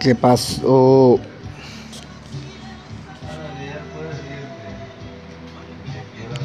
¿Qué pasó?